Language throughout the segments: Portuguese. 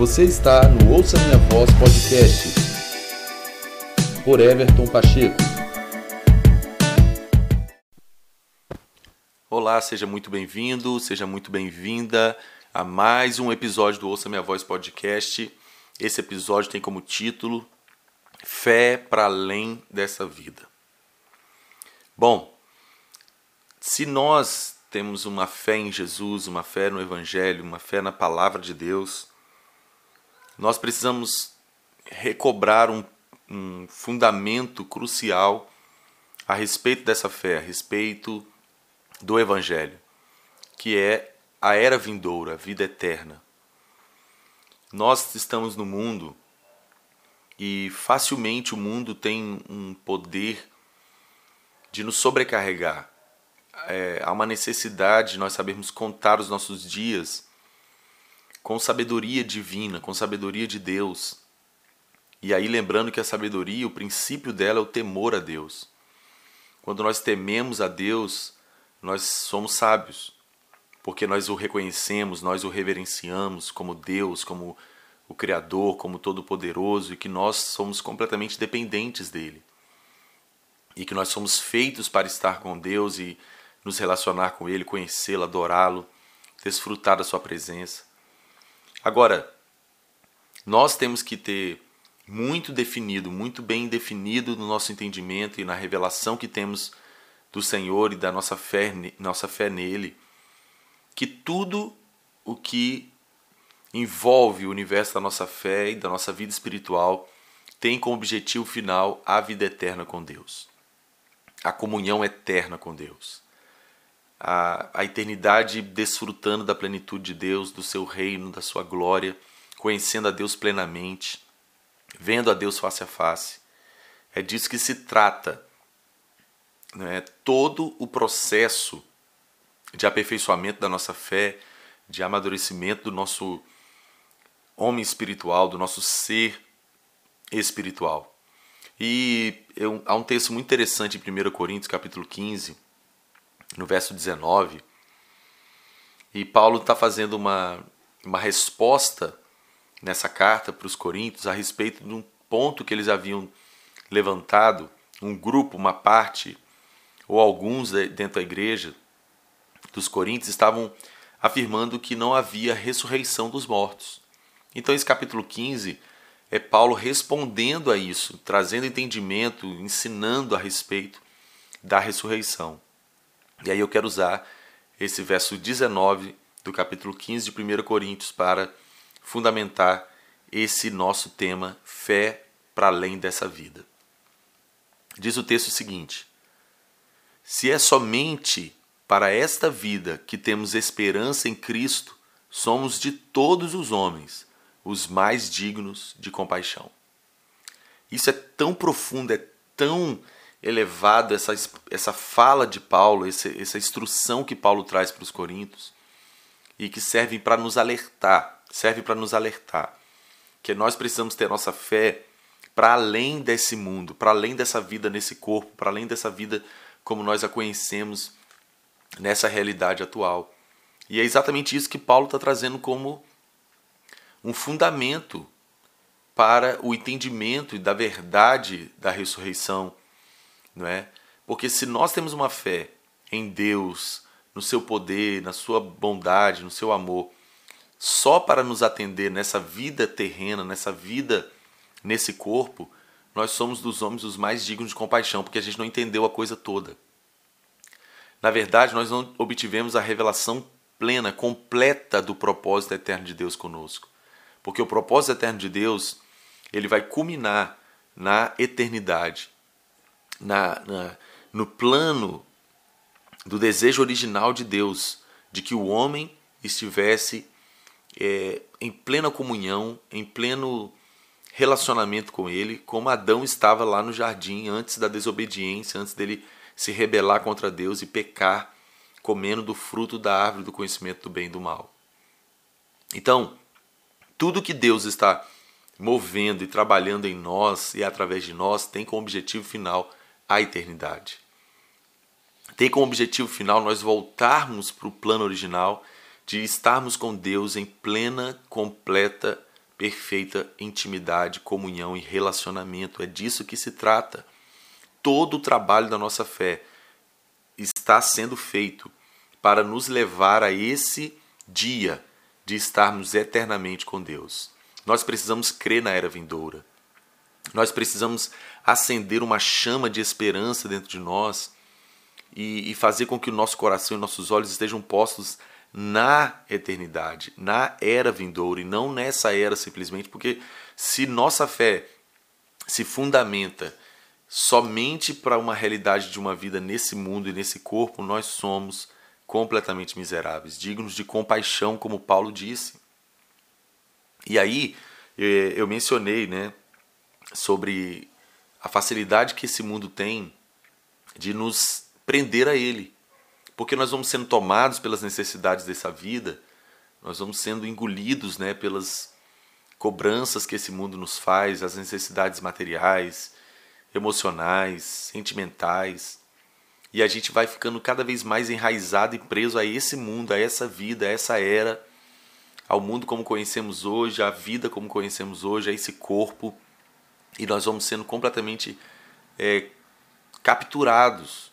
Você está no Ouça Minha Voz Podcast por Everton Pacheco. Olá, seja muito bem-vindo, seja muito bem-vinda a mais um episódio do Ouça Minha Voz Podcast. Esse episódio tem como título Fé para além dessa vida. Bom, se nós temos uma fé em Jesus, uma fé no Evangelho, uma fé na palavra de Deus, nós precisamos recobrar um, um fundamento crucial a respeito dessa fé, a respeito do Evangelho, que é a era vindoura, a vida eterna. Nós estamos no mundo e facilmente o mundo tem um poder de nos sobrecarregar. É, há uma necessidade de nós sabermos contar os nossos dias com sabedoria divina, com sabedoria de Deus. E aí lembrando que a sabedoria, o princípio dela é o temor a Deus. Quando nós tememos a Deus, nós somos sábios, porque nós o reconhecemos, nós o reverenciamos como Deus, como o Criador, como Todo-Poderoso e que nós somos completamente dependentes dele. E que nós somos feitos para estar com Deus e nos relacionar com Ele, conhecê-lo, adorá-lo, desfrutar da Sua presença. Agora, nós temos que ter muito definido, muito bem definido no nosso entendimento e na revelação que temos do Senhor e da nossa fé, nossa fé nele, que tudo o que envolve o universo da nossa fé e da nossa vida espiritual tem como objetivo final a vida eterna com Deus, a comunhão eterna com Deus a, a eternidade desfrutando da plenitude de Deus, do seu reino, da sua glória, conhecendo a Deus plenamente, vendo a Deus face a face. É disso que se trata. Né? Todo o processo de aperfeiçoamento da nossa fé, de amadurecimento do nosso homem espiritual, do nosso ser espiritual. E eu, há um texto muito interessante em 1 Coríntios, capítulo 15, no verso 19. E Paulo está fazendo uma, uma resposta nessa carta para os Coríntios a respeito de um ponto que eles haviam levantado, um grupo, uma parte, ou alguns dentro da igreja dos Coríntios estavam afirmando que não havia ressurreição dos mortos. Então, esse capítulo 15 é Paulo respondendo a isso, trazendo entendimento, ensinando a respeito da ressurreição. E aí eu quero usar esse verso 19 do capítulo 15 de 1 Coríntios para fundamentar esse nosso tema, fé para além dessa vida. Diz o texto seguinte: Se é somente para esta vida que temos esperança em Cristo, somos de todos os homens os mais dignos de compaixão. Isso é tão profundo, é tão elevado essa, essa fala de Paulo, essa, instrução que Paulo traz para os Coríntios e que serve para nos alertar, serve para nos alertar que nós precisamos ter nossa fé para além desse mundo, para além dessa vida nesse corpo, para além dessa vida como nós a conhecemos nessa realidade atual. E é exatamente isso que Paulo está trazendo como um fundamento para o entendimento da verdade da ressurreição não é? Porque se nós temos uma fé em Deus, no seu poder, na sua bondade, no seu amor, só para nos atender nessa vida terrena, nessa vida nesse corpo, nós somos dos homens os mais dignos de compaixão, porque a gente não entendeu a coisa toda. Na verdade, nós não obtivemos a revelação plena, completa do propósito eterno de Deus conosco. Porque o propósito eterno de Deus, ele vai culminar na eternidade na, na, no plano do desejo original de Deus, de que o homem estivesse é, em plena comunhão, em pleno relacionamento com Ele, como Adão estava lá no jardim antes da desobediência, antes dele se rebelar contra Deus e pecar, comendo do fruto da árvore do conhecimento do bem e do mal. Então, tudo que Deus está movendo e trabalhando em nós e através de nós tem como objetivo final a eternidade. Tem como objetivo final nós voltarmos para o plano original de estarmos com Deus em plena, completa, perfeita intimidade, comunhão e relacionamento. É disso que se trata. Todo o trabalho da nossa fé está sendo feito para nos levar a esse dia de estarmos eternamente com Deus. Nós precisamos crer na era vindoura. Nós precisamos acender uma chama de esperança dentro de nós e, e fazer com que o nosso coração e nossos olhos estejam postos na eternidade, na era vindoura e não nessa era simplesmente, porque se nossa fé se fundamenta somente para uma realidade de uma vida nesse mundo e nesse corpo, nós somos completamente miseráveis, dignos de compaixão, como Paulo disse. E aí eh, eu mencionei, né, sobre a facilidade que esse mundo tem de nos prender a ele porque nós vamos sendo tomados pelas necessidades dessa vida, nós vamos sendo engolidos né, pelas cobranças que esse mundo nos faz, as necessidades materiais, emocionais, sentimentais. E a gente vai ficando cada vez mais enraizado e preso a esse mundo, a essa vida, a essa era, ao mundo como conhecemos hoje, à vida como conhecemos hoje, a esse corpo. E nós vamos sendo completamente é, capturados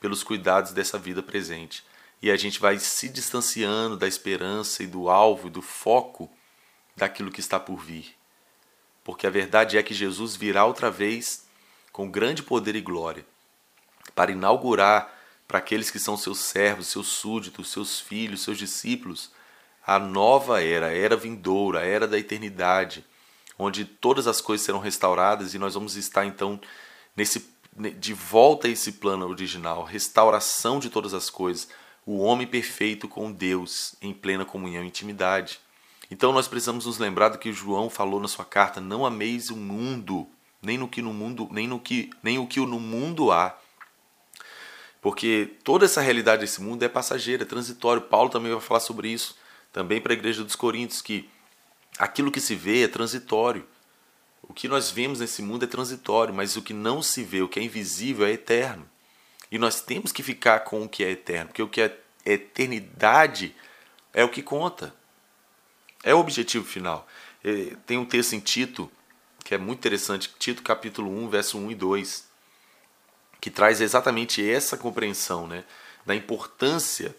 pelos cuidados dessa vida presente. E a gente vai se distanciando da esperança e do alvo e do foco daquilo que está por vir. Porque a verdade é que Jesus virá outra vez com grande poder e glória para inaugurar para aqueles que são seus servos, seus súditos, seus filhos, seus discípulos, a nova era, a era vindoura, a era da eternidade, onde todas as coisas serão restauradas e nós vamos estar então nesse de volta a esse plano original, restauração de todas as coisas, o homem perfeito com Deus em plena comunhão e intimidade. Então nós precisamos nos lembrar do que João falou na sua carta: não ameis o mundo, nem no que no mundo, nem no que nem o que no mundo há. Porque toda essa realidade desse mundo é passageira, é transitório. Paulo também vai falar sobre isso, também para a igreja dos Coríntios, que aquilo que se vê é transitório. O que nós vemos nesse mundo é transitório, mas o que não se vê, o que é invisível, é eterno. E nós temos que ficar com o que é eterno, porque o que é eternidade é o que conta. É o objetivo final. Tem um texto em Tito, que é muito interessante, Tito capítulo 1, verso 1 e 2, que traz exatamente essa compreensão né, da importância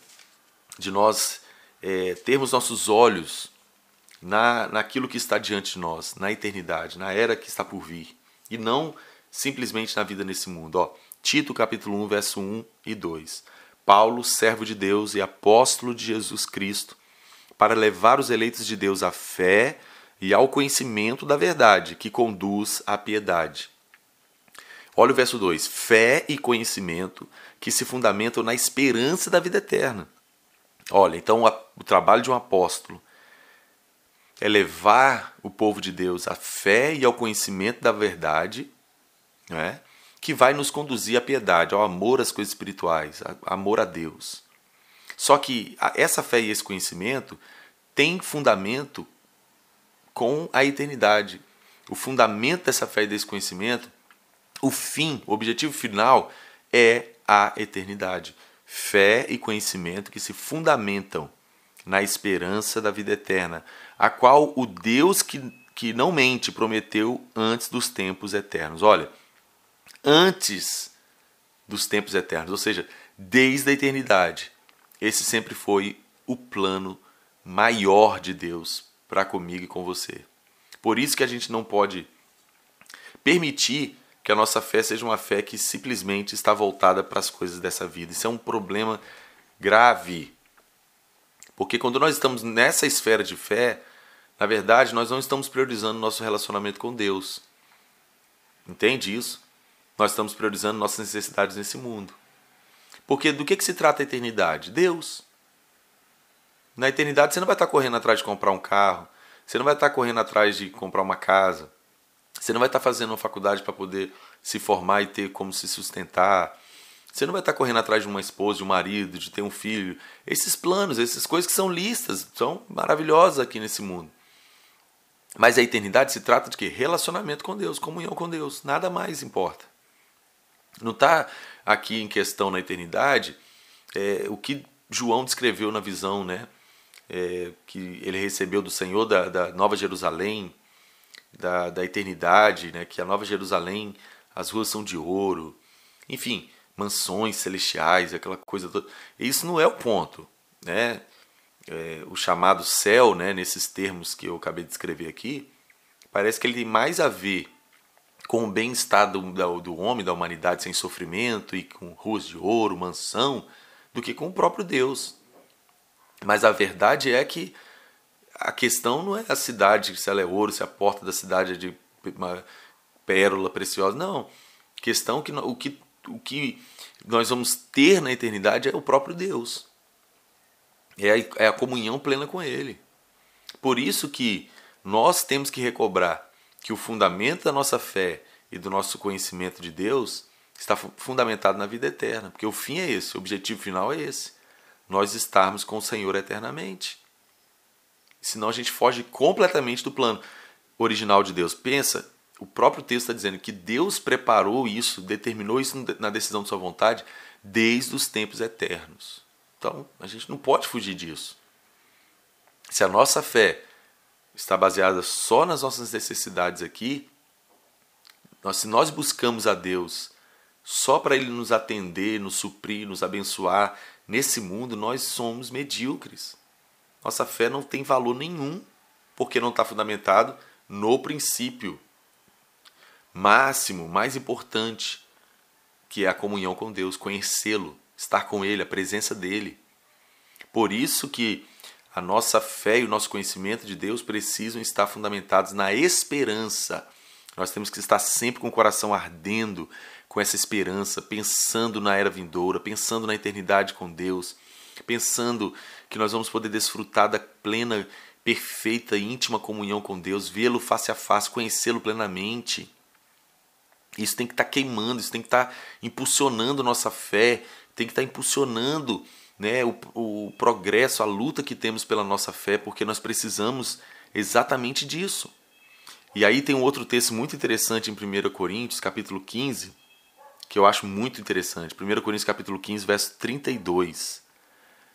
de nós é, termos nossos olhos na, naquilo que está diante de nós, na eternidade, na era que está por vir, e não simplesmente na vida nesse mundo. Ó, Tito capítulo 1, verso 1 e 2. Paulo, servo de Deus e apóstolo de Jesus Cristo, para levar os eleitos de Deus à fé e ao conhecimento da verdade, que conduz à piedade. Olha o verso 2: fé e conhecimento que se fundamentam na esperança da vida eterna. Olha, então o trabalho de um apóstolo é levar o povo de Deus à fé e ao conhecimento da verdade, né? que vai nos conduzir à piedade, ao amor às coisas espirituais, ao amor a Deus. Só que essa fé e esse conhecimento tem fundamento com a eternidade. O fundamento dessa fé e desse conhecimento, o fim, o objetivo final é a eternidade. Fé e conhecimento que se fundamentam na esperança da vida eterna, a qual o Deus que, que não mente prometeu antes dos tempos eternos. Olha, antes dos tempos eternos, ou seja, desde a eternidade. Esse sempre foi o plano maior de Deus para comigo e com você. Por isso que a gente não pode permitir que a nossa fé seja uma fé que simplesmente está voltada para as coisas dessa vida. Isso é um problema grave porque quando nós estamos nessa esfera de fé, na verdade, nós não estamos priorizando nosso relacionamento com Deus. Entende isso? Nós estamos priorizando nossas necessidades nesse mundo. Porque do que, que se trata a eternidade? Deus. Na eternidade você não vai estar correndo atrás de comprar um carro, você não vai estar correndo atrás de comprar uma casa, você não vai estar fazendo uma faculdade para poder se formar e ter como se sustentar, você não vai estar correndo atrás de uma esposa, de um marido, de ter um filho. Esses planos, essas coisas que são listas, são maravilhosas aqui nesse mundo. Mas a eternidade se trata de que? Relacionamento com Deus, comunhão com Deus. Nada mais importa. Não está aqui em questão na eternidade é, o que João descreveu na visão, né? é, que ele recebeu do Senhor da, da Nova Jerusalém, da, da eternidade, né? que a Nova Jerusalém, as ruas são de ouro, enfim, mansões celestiais, aquela coisa toda. Isso não é o ponto. Né? É, o chamado céu, né, nesses termos que eu acabei de escrever aqui, parece que ele tem mais a ver com o bem-estar do, do homem, da humanidade sem sofrimento e com ruas de ouro, mansão, do que com o próprio Deus. Mas a verdade é que a questão não é a cidade, se ela é ouro, se a porta da cidade é de uma pérola preciosa. Não. A questão é que o que, o que nós vamos ter na eternidade é o próprio Deus. É a, é a comunhão plena com Ele. Por isso que nós temos que recobrar que o fundamento da nossa fé e do nosso conhecimento de Deus está fundamentado na vida eterna, porque o fim é esse, o objetivo final é esse, nós estarmos com o Senhor eternamente. Senão a gente foge completamente do plano original de Deus. Pensa, o próprio texto está dizendo que Deus preparou isso, determinou isso na decisão de sua vontade desde os tempos eternos. Então, a gente não pode fugir disso. Se a nossa fé está baseada só nas nossas necessidades aqui, nós, se nós buscamos a Deus só para Ele nos atender, nos suprir, nos abençoar, nesse mundo nós somos medíocres. Nossa fé não tem valor nenhum, porque não está fundamentado no princípio máximo, mais importante, que é a comunhão com Deus, conhecê-lo, estar com Ele, a presença dEle. Por isso que a nossa fé e o nosso conhecimento de Deus precisam estar fundamentados na esperança. Nós temos que estar sempre com o coração ardendo com essa esperança, pensando na era vindoura, pensando na eternidade com Deus, pensando que nós vamos poder desfrutar da plena, perfeita e íntima comunhão com Deus, vê-lo face a face, conhecê-lo plenamente. Isso tem que estar queimando, isso tem que estar impulsionando nossa fé, tem que estar impulsionando né, o, o progresso, a luta que temos pela nossa fé, porque nós precisamos exatamente disso. E aí tem um outro texto muito interessante em 1 Coríntios, capítulo 15, que eu acho muito interessante. 1 Coríntios capítulo 15, verso 32.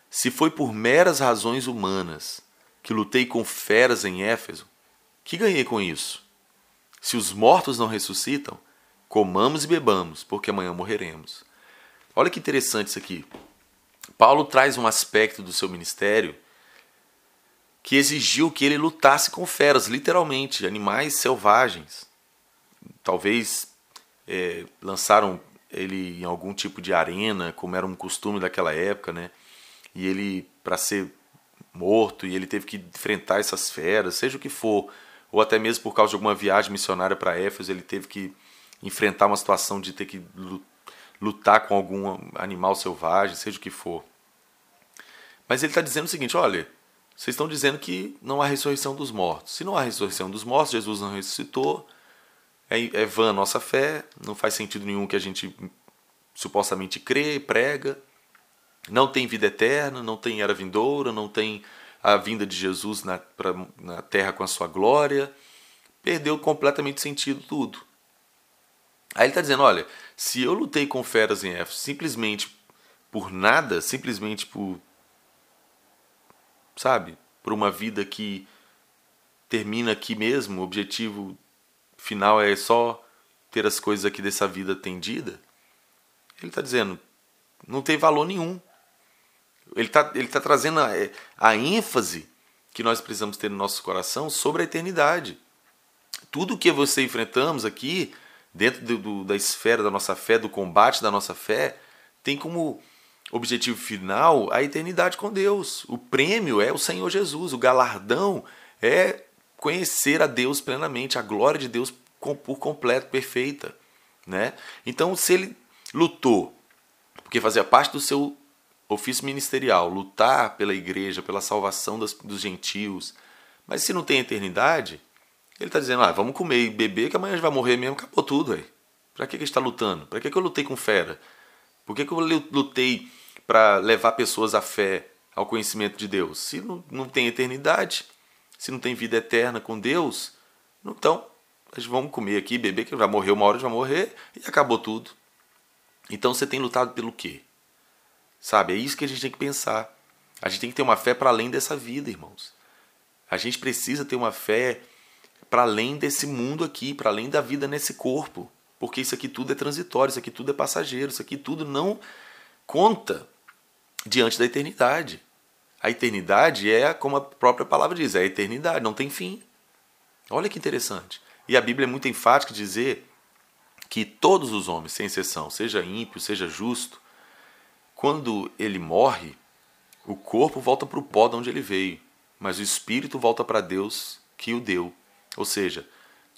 Se foi por meras razões humanas que lutei com feras em Éfeso, que ganhei com isso? Se os mortos não ressuscitam, comamos e bebamos, porque amanhã morreremos. Olha que interessante isso aqui. Paulo traz um aspecto do seu ministério que exigiu que ele lutasse com feras, literalmente, animais selvagens. Talvez é, lançaram ele em algum tipo de arena, como era um costume daquela época, né? E ele, para ser morto, e ele teve que enfrentar essas feras, seja o que for, ou até mesmo por causa de alguma viagem missionária para Éfeso, ele teve que enfrentar uma situação de ter que lutar com algum animal selvagem, seja o que for. Mas ele está dizendo o seguinte: olha, vocês estão dizendo que não há ressurreição dos mortos. Se não há ressurreição dos mortos, Jesus não ressuscitou, é, é vã a nossa fé, não faz sentido nenhum que a gente supostamente crê, prega. Não tem vida eterna, não tem era vindoura, não tem a vinda de Jesus na, pra, na terra com a sua glória. Perdeu completamente sentido tudo. Aí ele está dizendo: olha, se eu lutei com feras em Éfeso simplesmente por nada, simplesmente por. sabe? Por uma vida que termina aqui mesmo, o objetivo final é só ter as coisas aqui dessa vida atendida, ele está dizendo, não tem valor nenhum. Ele está ele tá trazendo a, a ênfase que nós precisamos ter no nosso coração sobre a eternidade. Tudo que você enfrentamos aqui, dentro do, do, da esfera da nossa fé, do combate da nossa fé, tem como objetivo final a eternidade com Deus. O prêmio é o Senhor Jesus, o galardão é conhecer a Deus plenamente, a glória de Deus por completo, perfeita. Né? Então, se ele lutou, porque fazia parte do seu ofício ministerial, lutar pela igreja, pela salvação dos gentios, mas se não tem eternidade, ele está dizendo: ah, vamos comer e beber, que amanhã a gente vai morrer mesmo, acabou tudo. Para que, que a gente está lutando? Para que, que eu lutei com fera? Por que, que eu lutei para levar pessoas à fé, ao conhecimento de Deus? Se não, não tem eternidade, se não tem vida eterna com Deus, então nós vamos comer aqui, beber, que vai morrer uma hora, já vai morrer e acabou tudo. Então você tem lutado pelo quê? Sabe, é isso que a gente tem que pensar. A gente tem que ter uma fé para além dessa vida, irmãos. A gente precisa ter uma fé para além desse mundo aqui, para além da vida nesse corpo. Porque isso aqui tudo é transitório, isso aqui tudo é passageiro, isso aqui tudo não conta diante da eternidade. A eternidade é, como a própria palavra diz, é a eternidade, não tem fim. Olha que interessante. E a Bíblia é muito enfática em dizer que todos os homens, sem exceção, seja ímpio, seja justo, quando ele morre, o corpo volta para o pó de onde ele veio, mas o espírito volta para Deus que o deu. Ou seja,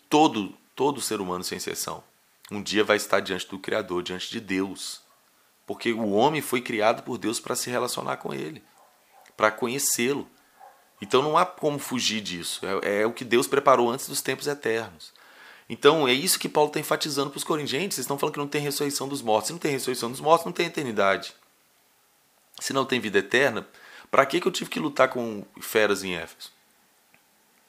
todo todo ser humano sem exceção, um dia vai estar diante do Criador, diante de Deus. Porque o homem foi criado por Deus para se relacionar com ele, para conhecê-lo. Então não há como fugir disso. É, é, o que Deus preparou antes dos tempos eternos. Então é isso que Paulo está enfatizando para os corinthians. Vocês estão falando que não tem ressurreição dos mortos. Se não tem ressurreição dos mortos, não tem eternidade. Se não tem vida eterna, para que, que eu tive que lutar com feras em Éfeso?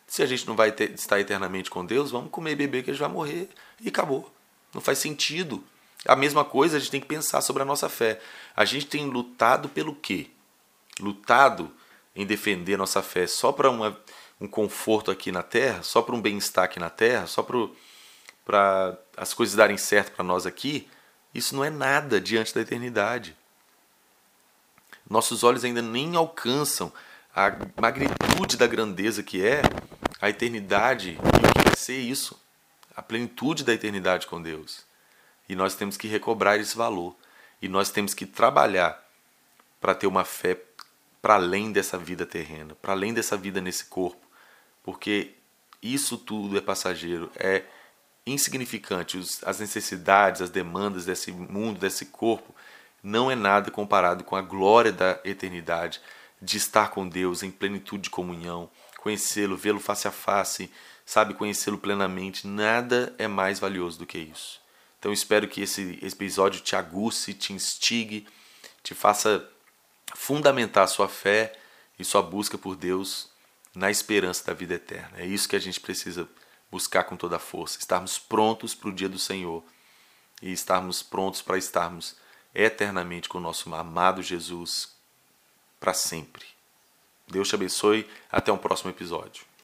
Se a gente não vai ter, estar eternamente com Deus, vamos comer e beber que a gente vai morrer e acabou. Não faz sentido. A mesma coisa a gente tem que pensar sobre a nossa fé. A gente tem lutado pelo quê? Lutado em defender nossa fé só para um conforto aqui na terra, só para um bem-estar aqui na terra, só para as coisas darem certo para nós aqui, isso não é nada diante da eternidade. Nossos olhos ainda nem alcançam a magnitude da grandeza que é a eternidade e o que vai ser isso, a plenitude da eternidade com Deus. E nós temos que recobrar esse valor. E nós temos que trabalhar para ter uma fé para além dessa vida terrena, para além dessa vida nesse corpo, porque isso tudo é passageiro, é insignificante. As necessidades, as demandas desse mundo, desse corpo, não é nada comparado com a glória da eternidade, de estar com Deus em plenitude de comunhão, conhecê-lo, vê-lo face a face, sabe, conhecê-lo plenamente. Nada é mais valioso do que isso. Então espero que esse episódio te aguce, te instigue, te faça fundamentar sua fé e sua busca por Deus na esperança da vida eterna. É isso que a gente precisa buscar com toda a força, estarmos prontos para o dia do Senhor e estarmos prontos para estarmos eternamente com o nosso amado Jesus para sempre. Deus te abençoe. Até um próximo episódio.